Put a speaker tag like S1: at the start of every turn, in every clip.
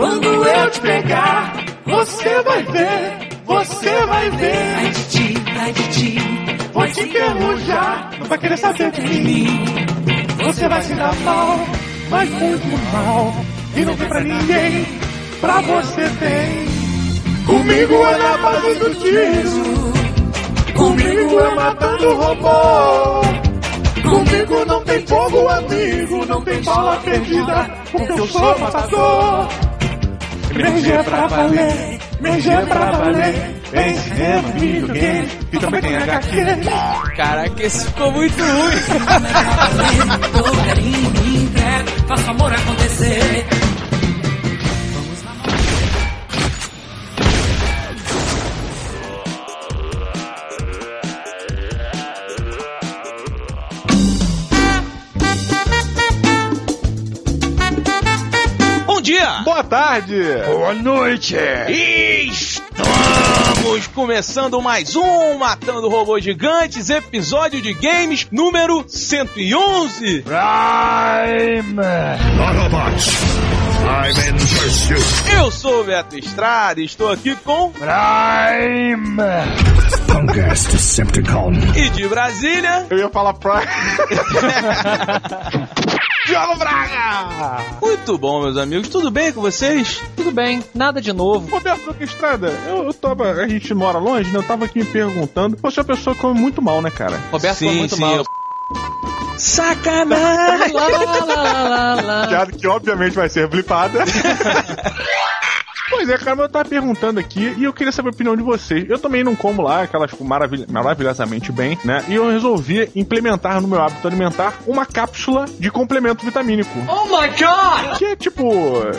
S1: Quando eu te pegar, você vai ver, você vai ver.
S2: Ai de ti, ai de ti,
S1: Vou te enferrujar, não vai querer saber de mim. Você vai se dar mal, mas muito mal. E não tem pra ninguém, pra você tem. Comigo é na base do tiro, comigo é matando robô. Comigo não tem fogo, amigo, não tem bala perdida, porque eu sou matador. É pra valer, é pra valer. Tem cinema, videogame e também tem HQ.
S3: Caraca, esse ficou muito ruim.
S2: faço amor acontecer.
S1: Tarde!
S3: Boa noite! Estamos começando mais um Matando Robôs Gigantes, episódio de games número 111.
S4: Autobots, I'm in pursuit.
S3: Eu sou o Beto Estrada e estou aqui com
S4: Prime! Punk-ass Decepticon.
S3: e de Brasília.
S1: Eu ia falar pra. Diogo Braga!
S3: Muito bom, meus amigos. Tudo bem com vocês?
S5: Tudo bem, nada de novo.
S1: Roberto Estrada, eu, eu tava. A gente mora longe, né? Eu tava aqui me perguntando. Você é uma pessoa que come muito mal, né, cara?
S5: Roberto foi muito mal.
S3: eu- Sacanagem!
S5: Lá, lá, lá, lá, lá.
S1: Piada que obviamente vai ser blipada. Pois é, cara, mas eu tava perguntando aqui e eu queria saber a opinião de vocês. Eu também não como lá aquelas maravilha, maravilhosamente bem, né? E eu resolvi implementar no meu hábito alimentar uma cápsula de complemento vitamínico.
S2: Oh my god!
S1: Que é tipo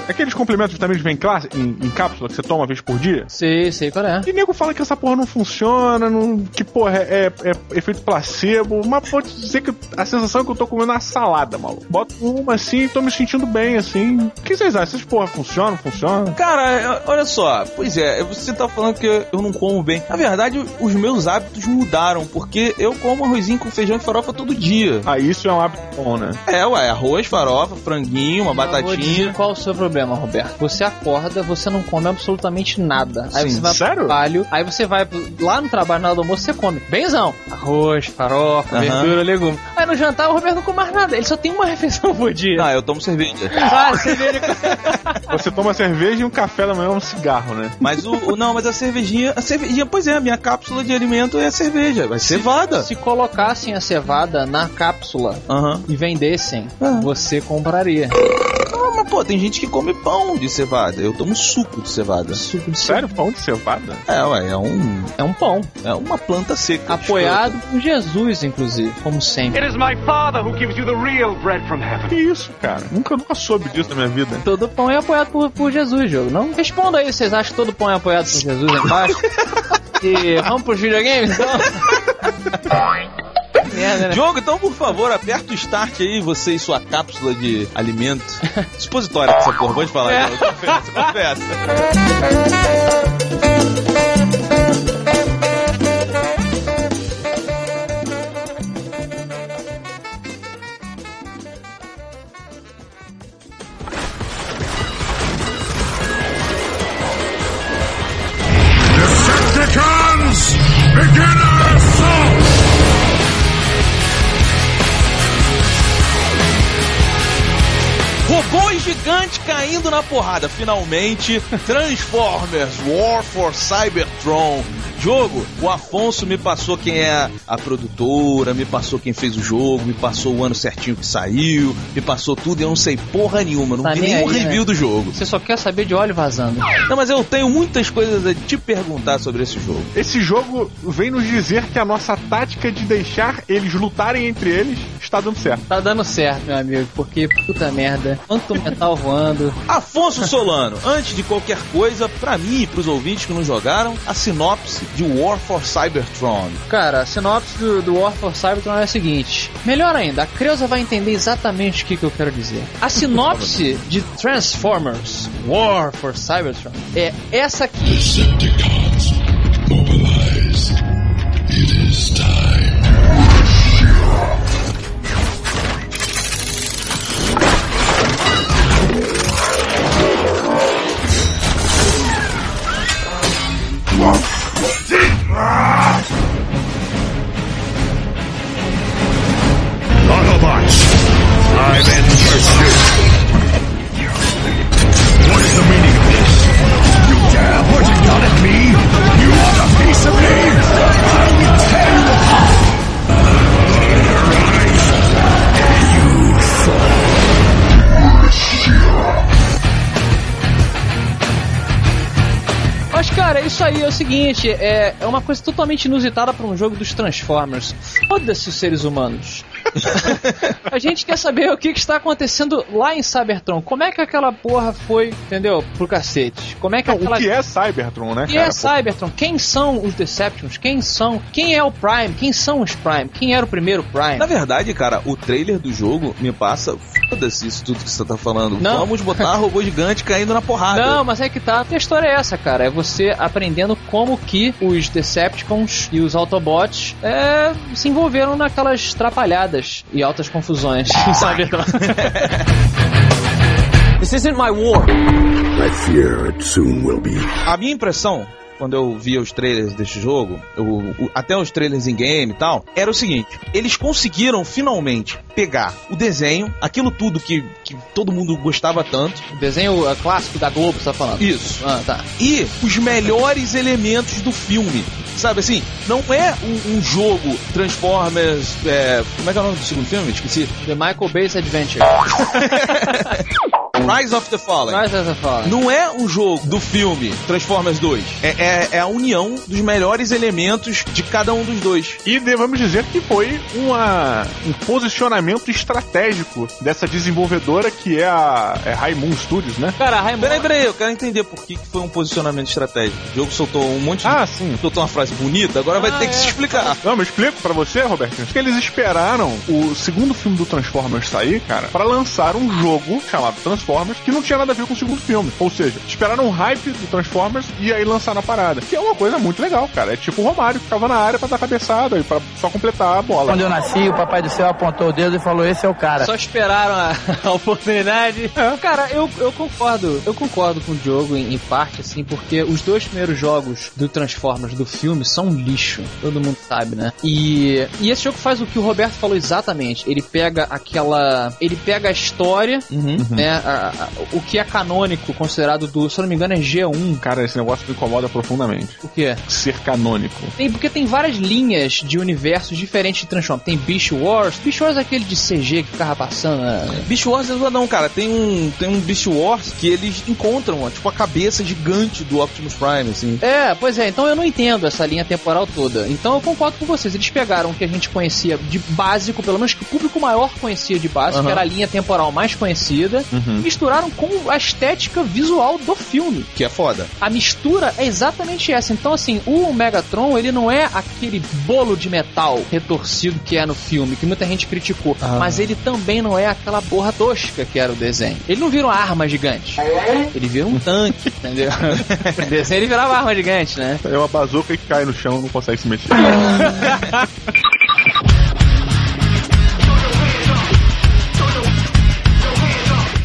S1: aqueles complementos vitamínicos que vem em, classe, em, em cápsula que você toma uma vez por dia.
S5: Sei, sei qual é.
S1: E nego fala que essa porra não funciona, não, que porra é, é- é efeito placebo, mas pode dizer que a sensação é que eu tô comendo uma salada, maluco. Boto uma assim e tô me sentindo bem, assim. O que vocês acham? Essas porra funcionam? Funcionam?
S3: Cara, olha só, pois é, você tá falando que eu não como bem. Na verdade, os meus hábitos mudaram, porque eu como arrozinho com feijão e farofa todo dia.
S1: Ah, isso é um hábito bom, né?
S3: É, ué, arroz, farofa, franguinho, uma
S5: Eu vou dizer
S3: batatinha.
S5: qual é o seu problema, Roberto. Você acorda, você não come absolutamente nada. Aí
S3: Sim,
S5: você vai
S1: sério?
S5: pro trabalho, aí você vai lá no trabalho, na hora do almoço, você come. Benzão. Arroz, farofa, verdura, legume. Aí no jantar, o Roberto não come mais nada. Ele só tem uma refeição por dia.
S3: Ah, eu tomo cerveja.
S5: Ah, ele...
S1: Você toma cerveja e um café da manhã um cigarro, né?
S3: Mas o, o- Não, mas a cervejinha. A cervejinha, pois é, a minha cápsula de alimento é a cerveja. Vai cevada.
S5: Se colocassem a cevada na cápsula
S3: Aham.
S5: e vendessem,
S3: Ah.
S5: você compraria.
S3: Pô, tem gente que come pão de cevada. Eu tomo suco de cevada.
S5: Suco de
S1: Sério? Pão de cevada?
S3: É, ué, é um.
S5: É um pão.
S3: É uma planta seca.
S5: Apoiado por Jesus, inclusive, como sempre.
S6: It is my Father who gives you the real bread from heaven.
S1: Que isso, cara? Nunca, nunca soube disso na minha vida.
S5: Todo pão é apoiado por, por Jesus, jogo. Não responda aí, vocês acham que todo pão é apoiado por Jesus embaixo? e vamos pros videogames, então? Merda, né?
S3: Diogo, então por favor, aperta o start aí, você e sua cápsula de alimento. Expositória essa porra, pode falar,
S5: É.
S3: Diogo. Confessa, confessa. Porrada. Finalmente, Transformers War for Cybertron. Jogo, o Afonso me passou quem é a produtora, me passou quem fez o jogo, me passou o ano certinho que saiu, me passou tudo e eu não sei porra nenhuma, não
S5: Tá
S3: vi
S5: nem
S3: nenhum
S5: aí,
S3: review
S5: né?
S3: do jogo.
S5: Você só quer saber de óleo vazando.
S3: Não, mas eu tenho muitas coisas a te perguntar sobre esse jogo.
S1: Esse jogo vem nos dizer que a nossa tática de deixar eles lutarem entre eles está dando certo.
S5: Tá dando certo, meu amigo, porque puta merda. Quanto metal voando.
S3: Afonso Solano, antes de qualquer coisa, pra mim e pros ouvintes que não jogaram, a sinopse de War for Cybertron.
S5: Cara, a sinopse do, do War for Cybertron é a seguinte. Melhor ainda, a Creuza vai entender exatamente o que, que eu quero dizer. A sinopse de Transformers War for Cybertron é essa aqui. Seguinte: é, é uma coisa totalmente inusitada para um jogo dos Transformers. Foda-se os seres humanos. a gente quer saber o que, que, está acontecendo lá em Cybertron. Como é que aquela porra foi, entendeu? Pro cacete. Como é que
S1: Não,
S5: aquela.
S1: O que é Cybertron, né,
S5: O que
S1: cara?
S5: é Cybertron? Quem são os Decepticons? Quem são? Quem é o Prime? Quem são os Prime? Quem era o primeiro Prime?
S3: Na verdade, cara, o trailer do jogo me passa. Foda-se isso tudo que você tá falando.
S5: Não.
S3: Vamos botar robô gigante caindo na porrada.
S5: Não, mas é que tá. A história é essa, cara. É você aprendendo como que os Decepticons e os Autobots é, se envolveram naquelas trapalhadas e altas confusões Cybertron.
S2: This isn't my war.
S7: I fear it soon will be.
S3: A minha impressão, quando eu via os trailers deste jogo, o- até os trailers em game e tal, era o seguinte: eles conseguiram finalmente pegar o desenho, aquilo tudo que, que todo mundo gostava tanto,
S5: o desenho é, clássico da Globo, você tá falando?
S3: isso,
S5: Ah, tá.
S3: e os melhores elementos do filme. Sabe assim, não é um, um jogo Transformers. é, como é que é o nome do segundo filme? Esqueci.
S5: The Michael Bay's Adventure.
S3: Rise of the Fallen.
S5: Mas essa fala.
S3: Não é um jogo do filme Transformers 2. É, é- é a união dos melhores elementos de cada um dos dois.
S1: E devemos dizer que foi uma, um posicionamento estratégico dessa desenvolvedora que é a é High Moon Studios, né?
S5: Cara, Raimundo.
S3: Peraí, peraí, eu quero entender por que que foi um posicionamento estratégico. O jogo soltou um monte de.
S1: Ah, sim.
S3: Soltou uma frase bonita, agora vai
S5: Ah,
S3: ter que
S5: é.
S3: se explicar.
S1: Não, mas explico pra você, Roberto. Que eles esperaram o segundo filme do Transformers sair, cara, pra lançar um jogo chamado Transformers que não tinha nada a ver com o segundo filme. Ou seja, esperaram um hype do Transformers e aí lançaram a parada. Que é uma coisa muito legal, cara. É tipo o Romário que tava na área pra dar cabeçada e pra só completar a bola.
S8: Quando eu nasci, o papai do céu apontou o dedo e falou: Esse é o cara.
S5: Só esperaram a, a oportunidade. Cara, eu, eu concordo. Eu concordo com o jogo em, em parte, assim, porque os dois primeiros jogos do Transformers do filme são um lixo. Todo mundo sabe, né? E, e esse jogo faz o que o Roberto falou exatamente. Ele pega aquela. Ele pega a história, né? a- a- o que é canônico, considerado do. Se eu não me engano, é G1.
S1: Cara, esse negócio me incomoda profundamente.
S5: O que?
S1: Ser canônico.
S5: Tem, porque tem várias linhas de universos diferentes de Transformers. Tem Beast Wars. Beast Wars é aquele de CG que ficava passando. né?
S3: Beast Wars não, cara. Tem um, tem um Beast Wars que eles encontram, ó, tipo, a cabeça gigante do Optimus Prime, assim.
S5: É, pois é, então eu não entendo essa linha temporal toda. Então eu concordo com vocês. Eles pegaram o que a gente conhecia de básico, pelo menos que o público maior conhecia de básico,
S3: Aham.
S5: que era a linha temporal mais conhecida, e misturaram com a estética visual do filme.
S3: Que é foda.
S5: A mistura é exatamente essa. Então, assim, o Megatron, ele não é aquele bolo de metal retorcido que é no filme, que muita gente criticou. Mas ele também não é aquela porra tosca que era o desenho. Ele não vira uma arma gigante. Ele vira um tanque, entendeu? o desenho ele virava uma arma gigante, né?
S1: É uma bazuca que cai no chão e não consegue se mexer.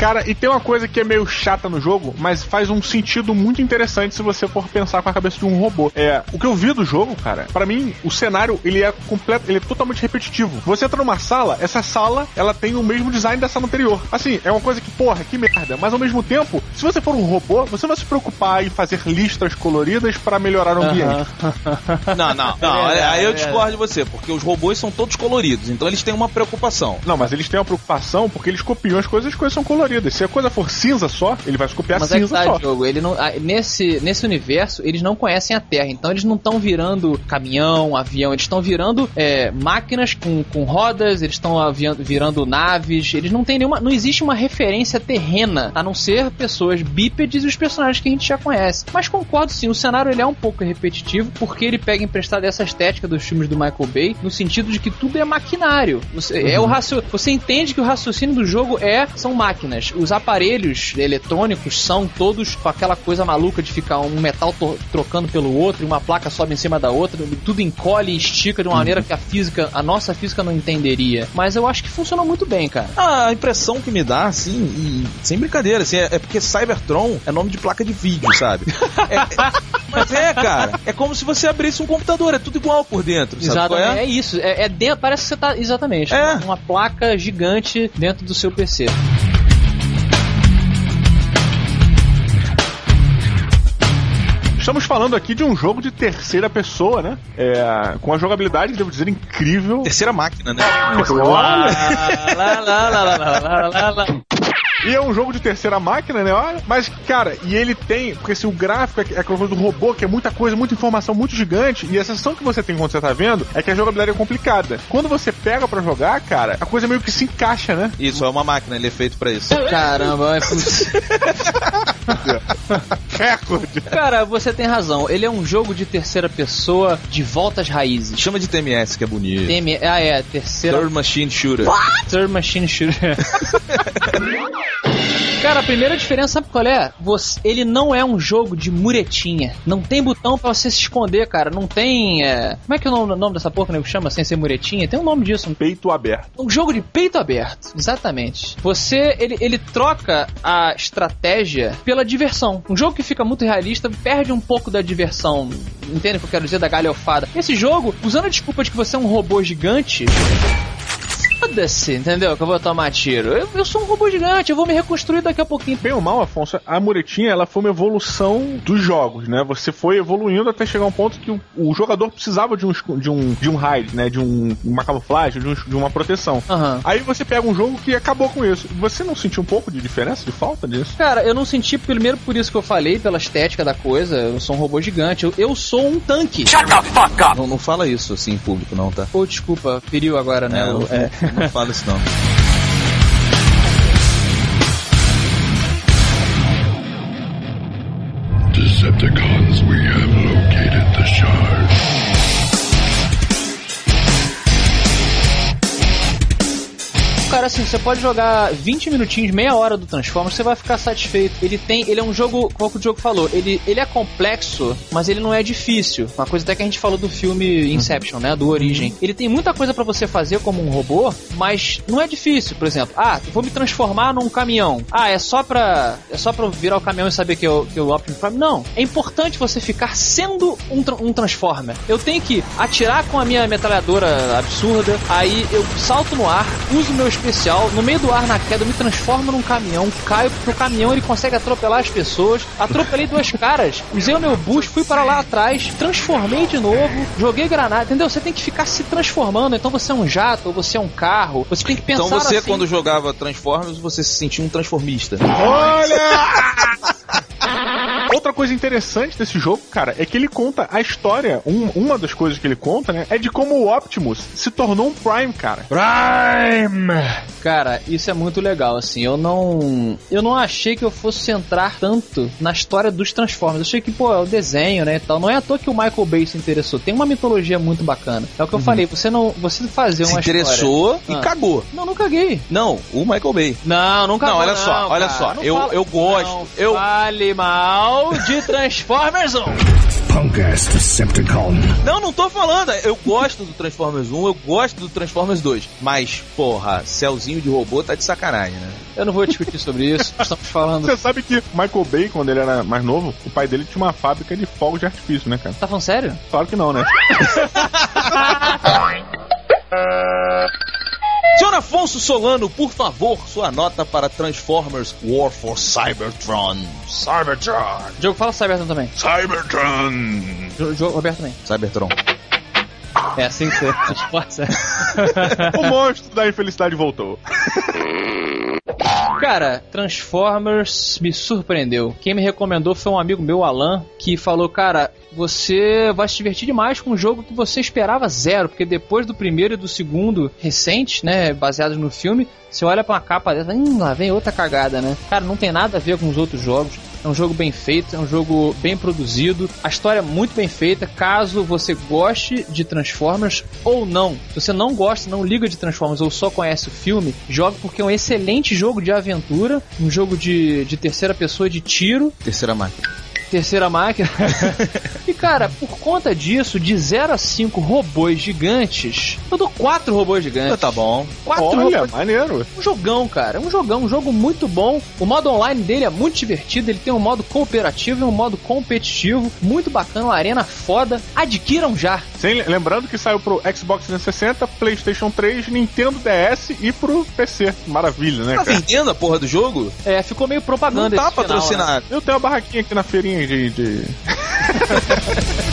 S1: Cara, e tem uma coisa que é meio chata no jogo, mas faz um sentido muito interessante se você for pensar com a cabeça de um robô. É, o que eu vi do jogo, cara, pra mim, o cenário, ele é completo, ele é totalmente repetitivo. Você entra numa sala, essa sala, ela tem o mesmo design da sala anterior. Assim, é uma coisa que, porra, que merda. Mas ao mesmo tempo, se você for um robô, você vai se preocupar em fazer listras coloridas pra melhorar o ambiente.
S3: Não, não, não.
S5: É
S3: aí eu
S5: é
S3: discordo de você, porque os robôs são todos coloridos, então eles têm uma preocupação.
S1: Não, mas eles têm uma preocupação porque eles copiam as coisas, as coisas são coloridas. Se a coisa for cinza só, ele vai se copiar
S5: Mas é que
S1: cinza
S5: tá,
S1: só.
S5: jogo. Ele não, nesse, nesse universo, eles não conhecem a Terra. Então eles não estão virando caminhão, avião. Eles estão virando é, máquinas com, com rodas. Eles estão virando naves. Eles não têm nenhuma. Não existe uma referência terrena, a não ser pessoas bípedes e os personagens que a gente já conhece. Mas concordo sim, o cenário ele é um pouco repetitivo porque ele pega emprestado essa estética dos filmes do Michael Bay no sentido de que tudo é maquinário. Você, é o racio, você entende que o raciocínio do jogo é são máquinas. Os aparelhos eletrônicos são todos com aquela coisa maluca de ficar um metal trocando pelo outro, e uma placa sobe em cima da outra, tudo encolhe e estica de uma maneira que a física, a nossa física não entenderia. Mas eu acho que funcionou muito bem, cara.
S3: A impressão que me dá, assim, e sem brincadeira, assim, é, é porque Cybertron é nome de placa de vídeo, sabe? É- é- mas é, cara, é como se você abrisse um computador, é tudo igual por dentro, qual
S5: Exatamente,
S3: é?
S5: é isso. É, é dentro, parece que você tá. Exatamente.
S3: É.
S5: Uma, uma placa gigante dentro do seu PC.
S1: Estamos falando aqui de um jogo de terceira pessoa, né? É, com a jogabilidade, devo dizer, incrível.
S3: Terceira máquina, né?
S1: E é um jogo de terceira máquina, né? Olha, Mas, cara, e ele tem. Porque assim, o gráfico é aquela coisa do robô, que é muita coisa, muita informação muito gigante. E a sensação que você tem quando você tá vendo é que a jogabilidade é complicada. Quando você pega pra jogar, cara, a coisa meio que se encaixa, né?
S3: Isso, é uma máquina, ele é feito pra isso.
S5: Caramba, é putz.
S1: Recorde.
S5: Cara, você tem razão. Ele é um jogo de terceira pessoa de volta às raízes.
S3: Chama de TMS, que é bonito.
S5: TM... Ah, é, terceira.
S3: Third Machine Shooter.
S5: Third Machine Shooter. Cara, a primeira diferença, sabe qual é? Você, ele não é um jogo de muretinha. Não tem botão pra você se esconder, cara. Não tem. é, Como é que é o nome, nome dessa porra que o nego chama sem ser muretinha? Tem um nome disso.
S1: Peito aberto.
S5: Um jogo de peito aberto, exatamente. Você, ele, ele troca a estratégia pela diversão. Um jogo que fica muito realista perde um pouco da diversão. Entende o que eu quero dizer? Da galhofada. Esse jogo, usando a desculpa de que você é um robô gigante. Foda-se, entendeu? Que eu vou tomar tiro. Eu, eu sou um robô gigante, eu vou me reconstruir daqui a pouquinho.
S1: Bem ou mal, Afonso, a muretinha ela foi uma evolução dos jogos, né? Você foi evoluindo até chegar a um ponto que o, o jogador precisava de um, de um, de um hide, né? De um, uma camuflagem, de, um- de uma proteção.
S5: Aham.
S1: Aí você pega um jogo que acabou com isso. Você não sentiu um pouco de diferença, de falta disso?
S5: Cara, eu não senti primeiro por isso que eu falei, pela estética da coisa. Eu sou um robô gigante. Eu, eu sou um tanque.
S3: Não, não fala isso assim em público, não, tá?
S5: Pô, desculpa, feriu agora, né?
S3: É, não,
S5: É.
S3: não fala isso, não.
S7: Decepticons,
S5: Cara, assim, você pode jogar 20 minutinhos, meia hora do Transformers, você vai ficar satisfeito. Ele tem. Ele é um jogo, que o jogo falou? Ele, ele é complexo, mas ele não é difícil. Uma coisa até que a gente falou do filme Inception, né? Do Origem. Ele tem muita coisa pra você fazer como um robô, mas não é difícil. Por exemplo, ah, vou me transformar num caminhão. Ah, é só pra. É só pra virar o caminhão e saber que eu, que eu Optimus Prime. Não. É importante você ficar sendo um, um Transformer. Eu tenho que atirar com a minha metralhadora absurda, aí eu salto no ar, uso meu especial, no meio do ar na queda, eu me transformo num caminhão, caio pro caminhão, ele consegue atropelar as pessoas. Atropelei duas caras, usei o meu boost, fui para lá atrás, transformei de novo, joguei granada, entendeu? Você tem que ficar se transformando. Então você é um jato, ou você é um carro, você tem que pensar
S3: Então você,
S5: assim.
S3: quando jogava Transformers, você se sentia um transformista.
S1: Outra coisa interessante desse jogo, cara, é que ele conta a história. um- uma das coisas que ele conta, né? É de como o Optimus se tornou um Prime, cara. Prime!
S5: Cara, isso é muito legal, assim. Eu não. Eu não achei que eu fosse centrar tanto na história dos Transformers. Eu achei que, pô, é o desenho, né? E tal. Não é à toa que o Michael Bay se interessou. Tem uma mitologia muito bacana. É o que eu falei, você não. Você fazer
S3: Se
S5: uma
S3: interessou
S5: história-
S3: e
S5: Ah.
S3: cagou.
S5: Não, não caguei.
S3: Não, o Michael Bay.
S5: Não, nunca
S3: Não, olha só, olha só, eu- eu gosto,
S5: Não
S3: eu-
S5: Fale mal de Transformers 1.
S7: Punk ass Decepticon.
S3: Não, não tô falando. Eu gosto do Transformers 1, eu gosto do Transformers 2. Mas, porra, Celzinho de robô tá de sacanagem, né?
S5: Eu não vou discutir sobre isso. Estamos falando.
S1: Você sabe que Michael Bay, quando ele era mais novo, o pai dele tinha uma fábrica de fogos de artifício, né, cara?
S5: Tá falando sério?
S1: Claro que não, né?
S3: Senhor Afonso Solano, por favor, sua nota para Transformers War for Cybertron. Cybertron.
S5: Diogo, fala Cybertron também.
S1: Cybertron!
S5: Jo- Roberto também.
S3: Cybertron.
S5: É assim que você esforça.
S1: o monstro da infelicidade voltou.
S5: Cara, Transformers me surpreendeu. Quem me recomendou foi um amigo meu, Alan, que falou: Cara, você vai se divertir demais com um jogo que você esperava zero, porque depois do primeiro e do segundo recente, né, baseados no filme, você olha pra uma capa dessa, hum, lá vem outra cagada, né? Cara, não tem nada a ver com os outros jogos. É um jogo bem feito, é um jogo bem produzido, a história é muito bem feita. Caso você goste de Transformers ou não, se você não gosta, não liga de Transformers ou só conhece o filme, jogue porque é um excelente jogo de aventura, um jogo de, de terceira pessoa de tiro,
S3: Terceira máquina.
S5: Terceira máquina. e cara, por conta disso, de 0 a 5 robôs gigantes, eu dou 4 robôs gigantes.
S3: Tá bom.
S5: 4
S1: Olha,
S5: robôs
S1: maneiro.
S5: um jogão, cara. Um jogão, um jogo muito bom. O modo online dele é muito divertido. Ele tem um modo cooperativo e um modo competitivo. Muito bacana, uma arena foda. Adquiram já.
S1: Sem, lembrando que saiu pro Xbox 360, PlayStation 3, Nintendo DS e pro PC. Maravilha, né,
S3: Tá
S1: cara?
S3: vendendo a porra do jogo?
S5: É, ficou meio
S3: Não
S5: propaganda
S3: tá
S5: esse final, né?
S3: patrocinado.
S1: Eu tenho uma barraquinha aqui na feirinha de. de...
S3: pilota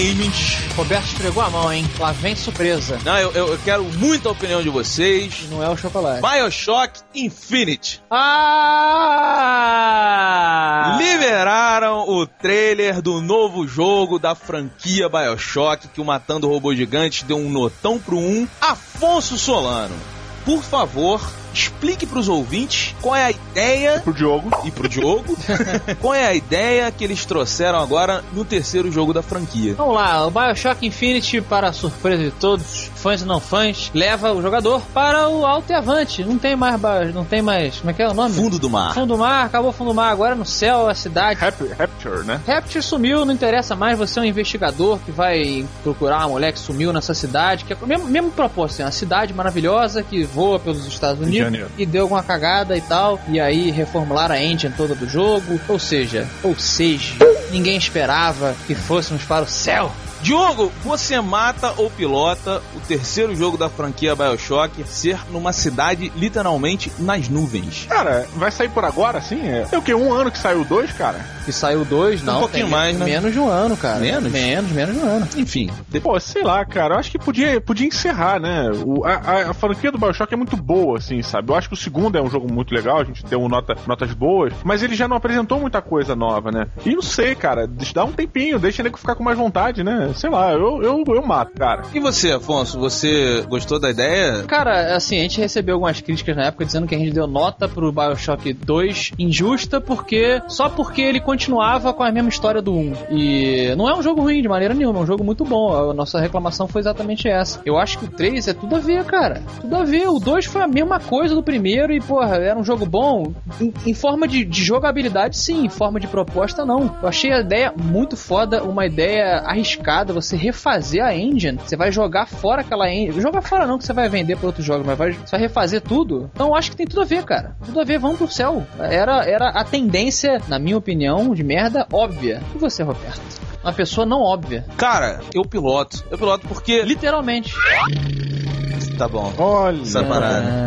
S3: games.
S5: Roberto esfregou a mão, hein? Lá vem surpresa.
S3: Não, eu, eu, eu quero muito a opinião de vocês.
S5: Não é o chocolate.
S3: Bioshock Infinite.
S5: Ah!
S3: Liberaram o trailer do novo jogo da franquia Bioshock que o Matando Robô Gigante deu um notão pro um. Afonso Solano, por favor, explique pros ouvintes qual é a ideia
S1: Pro Diogo.
S3: e pro Diogo qual é a ideia que eles trouxeram agora no terceiro jogo da franquia.
S5: Vamos lá, o Bioshock Infinity, para a surpresa de todos, fãs e não fãs, leva o jogador para o alto e avante. Não tem mais, não tem mais, como é que é o nome?
S3: Fundo do mar.
S5: Fundo do mar, acabou o fundo do mar, agora no céu, a cidade.
S1: Rap- Rapture, né?
S5: Rapture sumiu, não interessa mais, você é um investigador que vai procurar uma mulher que sumiu nessa cidade, que é o mesmo, mesmo propósito, assim, uma cidade maravilhosa que voa pelos Estados Unidos e deu alguma cagada e tal, e aí reformularam a engine toda do jogo, ou seja, ou seja, ninguém esperava que fôssemos para o céu.
S3: Diogo, você mata ou pilota o terceiro jogo da franquia Bioshock ser numa cidade literalmente nas nuvens.
S1: Cara, vai sair por agora, assim? É, o quê? Um ano que saiu dois, cara?
S5: Que saiu dois, não,
S3: pouquinho
S5: tem
S3: mais, né?
S5: menos de um ano, cara.
S3: Menos?
S5: Menos, menos de um ano.
S3: Enfim,
S1: Pô, sei lá, cara. Eu acho que podia, podia encerrar, né? O- a, a- a franquia do Bioshock é muito boa, assim, sabe? Eu acho que o segundo é um jogo muito legal, a gente deu nota, notas boas, mas ele já não apresentou muita coisa nova, né? E não sei, cara. Dá um tempinho, deixa ele ficar com mais vontade, né? Sei lá, eu, eu, eu mato, cara.
S3: E você, Afonso, você gostou da ideia?
S5: Cara, assim, a gente recebeu algumas críticas na época dizendo que a gente deu nota pro Bioshock 2 injusta porque só porque ele continuava com a mesma história do 1. E não é um jogo ruim de maneira nenhuma, é um jogo muito bom. A nossa reclamação foi exatamente essa. Eu acho que o 3 é tudo a ver, cara. Tudo a ver. O 2 foi a mesma coisa do primeiro e, porra, era um jogo bom. Em, em forma de, de jogabilidade, sim. Em forma de proposta, não. Eu achei a ideia muito foda, uma ideia arriscada. Você refazer a engine, você vai jogar fora aquela engine. Jogar fora não, que você vai vender para outros jogos, mas vai, você vai refazer tudo. Então eu acho que tem tudo a ver, cara. Tudo a ver, vamos pro céu. Era, era a tendência, na minha opinião, de merda óbvia. E você, Roberto? Uma pessoa não óbvia.
S3: Cara, eu piloto. Eu piloto porque.
S5: Literalmente.
S3: Tá bom.
S1: Olha.
S3: Essa parada.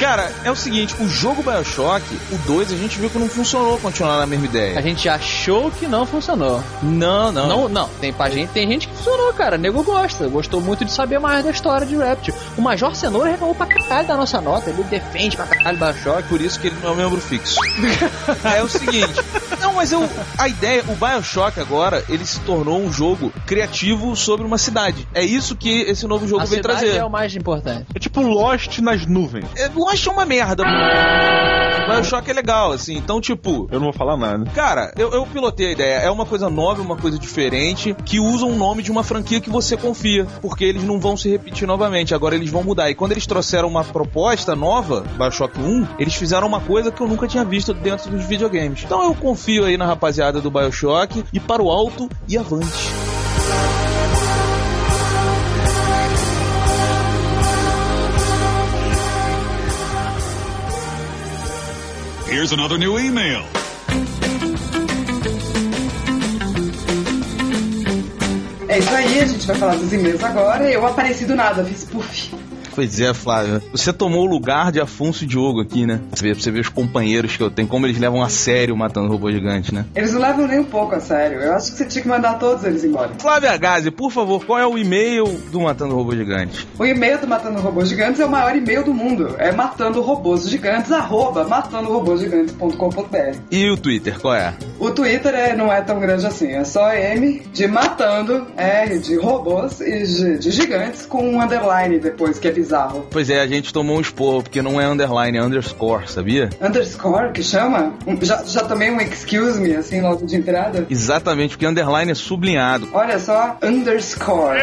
S3: Cara, é o seguinte, o jogo Bioshock, o 2, a gente viu que não funcionou continuar na mesma
S5: A
S3: ideia.
S5: gente achou que não funcionou.
S3: Não, não.
S5: Não, não. Tem, pra gente, tem gente que funcionou, cara. O nego gosta. Gostou muito de saber mais da história de Rapture. O Major Cenoura reclamou pra caralho da nossa nota. Ele defende pra caralho Bioshock.
S3: Por isso que ele não é um membro fixo. é o seguinte. Não, mas eu. A ideia, o Bioshock agora, ele se tornou um jogo criativo sobre uma cidade. É isso que esse novo jogo
S5: A
S3: veio
S5: cidade
S3: trazer.
S5: é o mais importante.
S1: É tipo Lost nas nuvens.
S3: Eu acho uma merda. Bioshock é legal, assim. Então, tipo,
S1: Eu não vou falar nada.
S3: Cara, eu, eu pilotei a ideia. É uma coisa nova, uma coisa diferente, que usa um nome de uma franquia que você confia, porque eles não vão se repetir novamente. Agora eles vão mudar. E quando eles trouxeram uma proposta nova, Bioshock 1, eles fizeram uma coisa que eu nunca tinha visto dentro dos videogames. Então eu confio aí na rapaziada do Bioshock e para o alto e avante.
S7: Here's another new email.
S9: É isso aí, a gente vai falar dos e-mails agora. Eu apareci do nada, fiz puff.
S3: Pois é, Flávio. Você tomou o lugar de Afonso e Diogo aqui, né? Pra você ver os companheiros que eu tenho, como eles levam a sério matando robô gigante, né?
S9: Eles não levam nem um pouco a sério. Eu acho que você tinha que mandar todos eles embora.
S3: Flávia Gazi, por favor, qual é o e-mail do Matando Robô Gigante?
S9: O e-mail do Matando Robôs Gigantes é o maior e-mail do mundo. É matando robôs gigantes, arroba matandorobôsgigantes.com.br.
S3: E o Twitter, qual é?
S9: O Twitter é, não é tão grande assim, é só M de matando, R de robôs e G de gigantes com um underline depois, que é bizarro.
S3: Pois é, a gente tomou um esporro, porque não é underline, é underscore, sabia?
S9: Underscore, que chama? Já, já tomei um excuse me, assim, logo de entrada?
S3: Exatamente, porque underline é sublinhado.
S9: Olha só, underscore.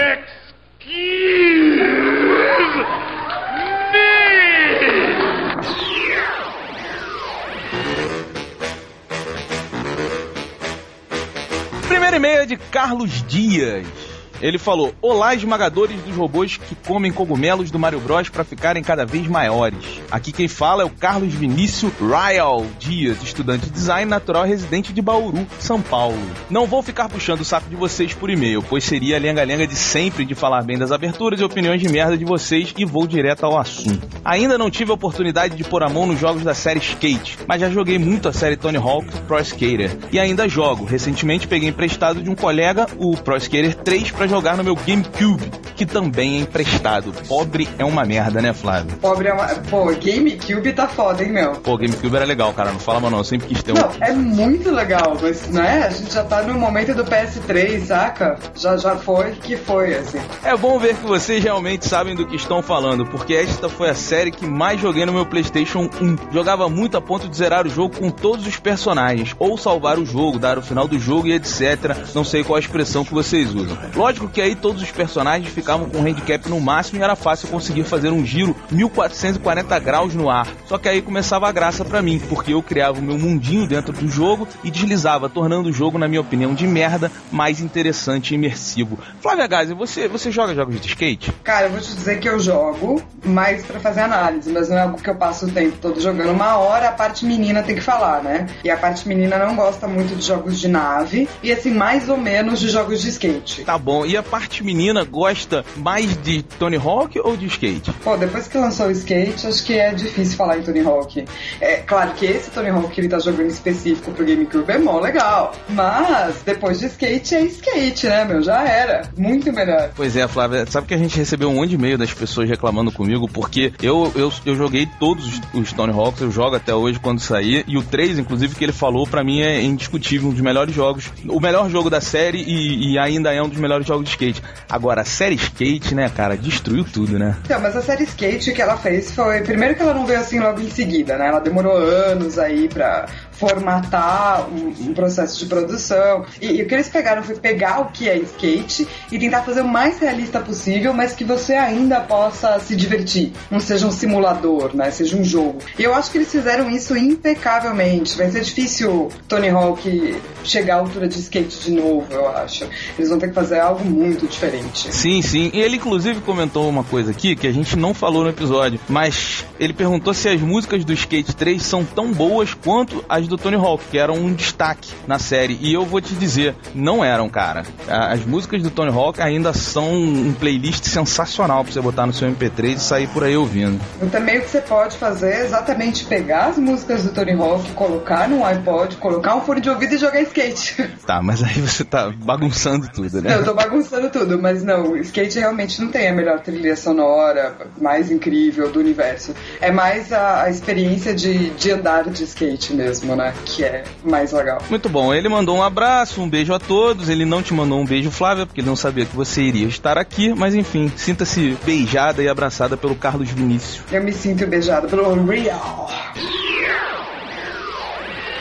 S3: Primeiro e-mail é de Carlos Dias. Ele falou: Olá, esmagadores dos robôs que comem cogumelos do Mario Bros para ficarem cada vez maiores. Aqui quem fala é o Carlos Vinícius Ryle Dias, estudante de design natural residente de Bauru, São Paulo. Não vou ficar puxando o saco de vocês por e-mail, pois seria a lenga-lenga de sempre de falar bem das aberturas e opiniões de merda de vocês e vou direto ao assunto. Ainda não tive a oportunidade de pôr a mão nos jogos da série Skate, mas já joguei muito a série Tony Hawk Pro Skater e ainda jogo. Recentemente peguei emprestado de um colega o Pro Skater 3 para jogar no meu GameCube, que também é emprestado. Pobre é uma merda, né, Flávio?
S9: Pobre é uma. Pô, GameCube tá foda, hein, meu?
S3: Pô, GameCube era legal, cara. Não fala mal não, eu sempre quis ter um.
S9: Não, é muito legal, mas né? A gente já tá no momento do PS3, saca? Já, já foi que foi, assim.
S3: É bom ver que vocês realmente sabem do que estão falando, porque esta foi a série que mais joguei no meu PlayStation 1. Jogava muito a ponto de zerar o jogo com todos os personagens, ou salvar o jogo, dar o final do jogo e etc. Não sei qual a expressão que vocês usam. Lógico que aí todos os personagens ficavam com handicap no máximo e era fácil conseguir fazer um giro 1440 graus no ar. Só que aí começava a graça para mim, porque eu criava o meu mundinho dentro do jogo e deslizava, tornando o jogo, na minha opinião, de merda, mais interessante e imersivo. Flávia Gazi, você, você joga jogos de skate?
S9: Cara, eu vou te dizer que eu jogo mais pra fazer análise, mas não é algo que eu passo o tempo todo jogando. Uma hora a parte menina tem que falar, né? E a parte menina não gosta muito de jogos de nave e, assim, mais ou menos de jogos de skate.
S3: Tá bom. E a parte menina gosta mais de Tony Hawk ou de skate?
S9: Pô, depois que lançou o skate, acho que é difícil falar em Tony Hawk. É claro que esse Tony Hawk que ele tá jogando específico pro GameCube é mó legal. Mas depois de skate é skate, né, meu? Já era. Muito melhor.
S3: Pois é, Flávia, sabe que a gente recebeu um monte de e-mail das pessoas reclamando comigo, porque eu, eu, eu joguei todos os, Tony Hawks, eu jogo até hoje quando sair, e o 3, inclusive, que ele falou, pra mim é indiscutível, um dos melhores jogos. O melhor jogo da série e, e ainda é um dos melhores jogos de skate. Agora, a série skate, né, cara, destruiu tudo, né?
S9: Mas a série skate que ela fez foi. Primeiro que ela não veio assim logo em seguida, né? Ela demorou anos aí pra formatar um, um processo de produção. E, e, o que eles pegaram foi pegar o que é skate e tentar fazer o mais realista possível, mas que você ainda possa se divertir. Não seja um simulador, né? Seja um jogo. E eu acho que eles fizeram isso impecavelmente. Vai ser difícil Tony Hawk chegar à altura de skate de novo, eu acho. Eles vão ter que fazer algo muito diferente.
S3: Sim, sim. E ele inclusive comentou uma coisa aqui que a gente não falou no episódio, mas ele perguntou se as músicas do Skate 3 são tão boas quanto as do Tony Hawk, que eram um destaque na série. E eu vou te dizer, não eram, cara. As músicas do Tony Hawk ainda são um playlist sensacional pra você botar no seu MP3 e sair por aí ouvindo.
S9: Então, também o que você pode fazer é exatamente pegar as músicas do Tony Hawk, colocar no iPod, colocar um fone de ouvido e jogar skate.
S3: Tá, mas aí você tá bagunçando tudo, né?
S9: Não, eu tô bagunçando tudo, mas não, skate realmente não tem a melhor trilha sonora, mais incrível do universo. É mais a, a experiência de, de andar de skate mesmo, né? Que é mais legal.
S3: Muito bom. Ele mandou um abraço, um beijo a todos. Ele não te mandou um beijo, Flávia, porque ele não sabia que você iria estar aqui. Mas enfim, sinta-se beijada e abraçada pelo Carlos Vinícius.
S9: Eu me sinto beijado pelo Real.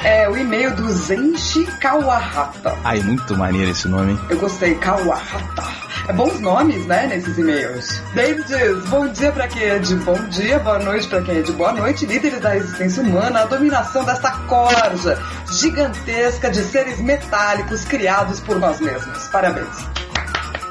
S9: É o e-mail do Zenshi Kawahata.
S3: Ai, muito maneiro esse nome. hein?
S9: Eu gostei, Kawahata. É bons nomes, né, nesses e-mails. David diz, bom dia pra quem é de bom dia, boa noite pra quem é de boa noite, líderes da resistência humana, a dominação dessa corja gigantesca de seres metálicos criados por nós mesmos. Parabéns.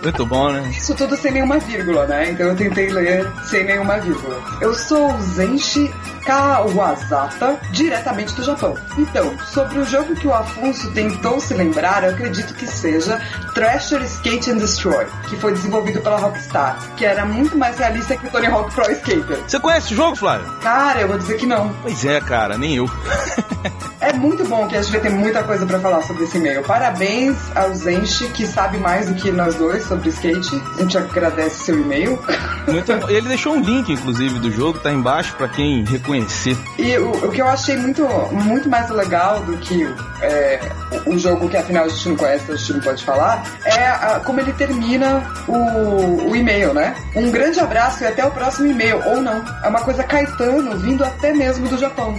S3: Muito bom, né?
S9: Isso tudo sem nenhuma vírgula, né? Então eu tentei ler sem nenhuma vírgula. Eu sou o Zenshi Kawasata, diretamente do Japão. Então, sobre o jogo que o Afonso tentou se lembrar, eu acredito que seja Thrasher Skate and Destroy, que foi desenvolvido pela Rockstar, que era muito mais realista que o Tony Hawk Pro Skater.
S3: Você conhece o jogo, Flávio?
S9: Cara, eu vou dizer que não.
S3: Pois é, cara, nem eu.
S9: É muito bom que a gente vai ter muita coisa pra falar sobre esse e-mail. Parabéns ao Zenshi, que sabe mais do que nós dois sobre skate. A gente agradece seu e-mail.
S3: Muito bom. Ele deixou um link, inclusive, do jogo, tá embaixo pra quem reconhecer.
S9: E o, o que eu achei muito, muito mais legal do que é, o, o jogo que afinal a gente não conhece, a gente não pode falar, é a- como ele termina o, o e-mail, né? Um grande abraço e até o próximo e-mail. Ou não. É uma coisa Caetano vindo até mesmo do Japão.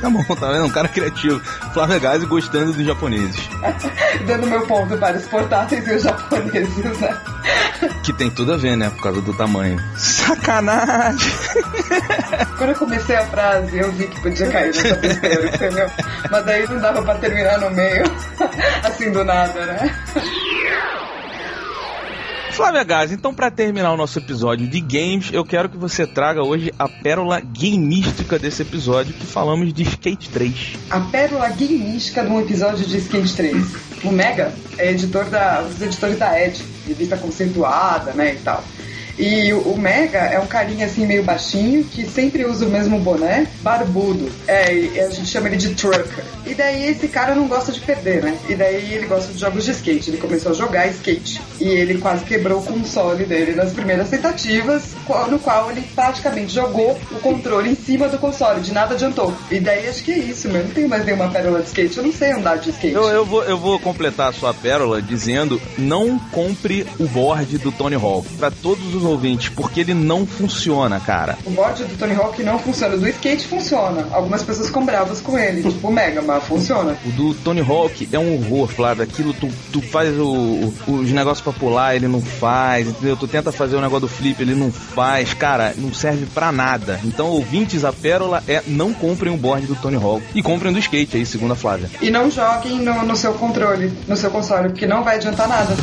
S3: Tá bom, tá vendo? Um cara criativo. Flávio Gazi gostando dos japoneses.
S9: Dando meu ponto para os portáteis e os japoneses, né?
S3: Que tem tudo a ver, né? Por causa do tamanho. Sacanagem!
S9: Quando eu comecei a frase, eu vi que podia cair nessa besteira, entendeu? Mas daí não dava pra terminar no meio, assim do nada, né?
S3: Flávia Gás, então para terminar o nosso episódio de games, eu quero que você traga hoje a pérola gameística desse episódio, que falamos de Skate 3.
S9: A pérola gameística de um episódio de Skate 3. O Mega é editor da, dos editores da Ed, revista conceituada, né, e tal. E o Mega é um carinha assim meio baixinho que sempre usa o mesmo boné, barbudo. É, a gente chama ele de trucker. E daí esse cara não gosta de perder, né? E daí ele gosta de jogos de skate. Ele começou a jogar skate. E ele quase quebrou o console dele nas primeiras tentativas, no qual ele praticamente jogou o controle em cima do console. De nada adiantou. E daí acho que é isso, meu. Eu não tenho mais nenhuma pérola de skate. Eu não sei andar de skate.
S3: Eu, eu, vou, eu vou completar a sua pérola dizendo: não compre o board do Tony Hawk para todos os porque ele não funciona, cara.
S9: O board do Tony Hawk não funciona, o do skate funciona. Algumas pessoas ficam bravas com ele, tipo o Mega, mas funciona.
S3: O do Tony Hawk é um horror, Flávio. Aquilo tu, tu faz o, o- os negócios pra pular, ele não faz, entendeu? Tu tenta fazer o negócio do flip, ele não faz. Cara, não serve pra nada. Então, ouvintes, a pérola é não comprem o board do Tony Hawk. E comprem do skate aí, segundo a Flávia.
S9: E não joguem no, no seu controle, no seu console, porque não vai adiantar nada.